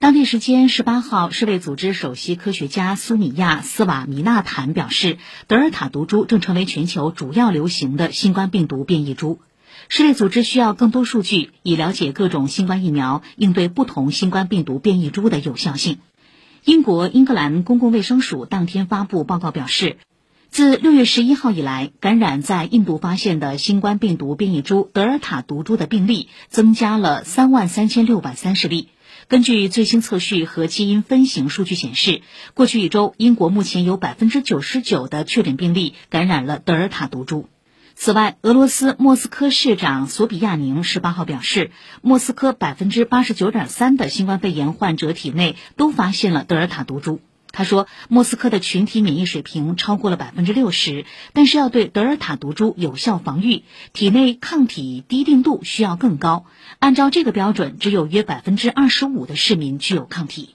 当地时间十八号，世卫组织首席科学家苏米亚·斯瓦米纳坦表示，德尔塔毒株正成为全球主要流行的新冠病毒变异株。世卫组织需要更多数据，以了解各种新冠疫苗应对不同新冠病毒变异株的有效性。英国英格兰公共卫生署当天发布报告表示，自六月十一号以来，感染在印度发现的新冠病毒变异株德尔塔毒株的病例增加了三万三千六百三十例。根据最新测序和基因分型数据显示，过去一周，英国目前有百分之九十九的确诊病例感染了德尔塔毒株。此外，俄罗斯莫斯科市长索比亚宁十八号表示，莫斯科百分之八十九点三的新冠肺炎患者体内都发现了德尔塔毒株。他说，莫斯科的群体免疫水平超过了百分之六十，但是要对德尔塔毒株有效防御，体内抗体低定度需要更高。按照这个标准，只有约百分之二十五的市民具有抗体。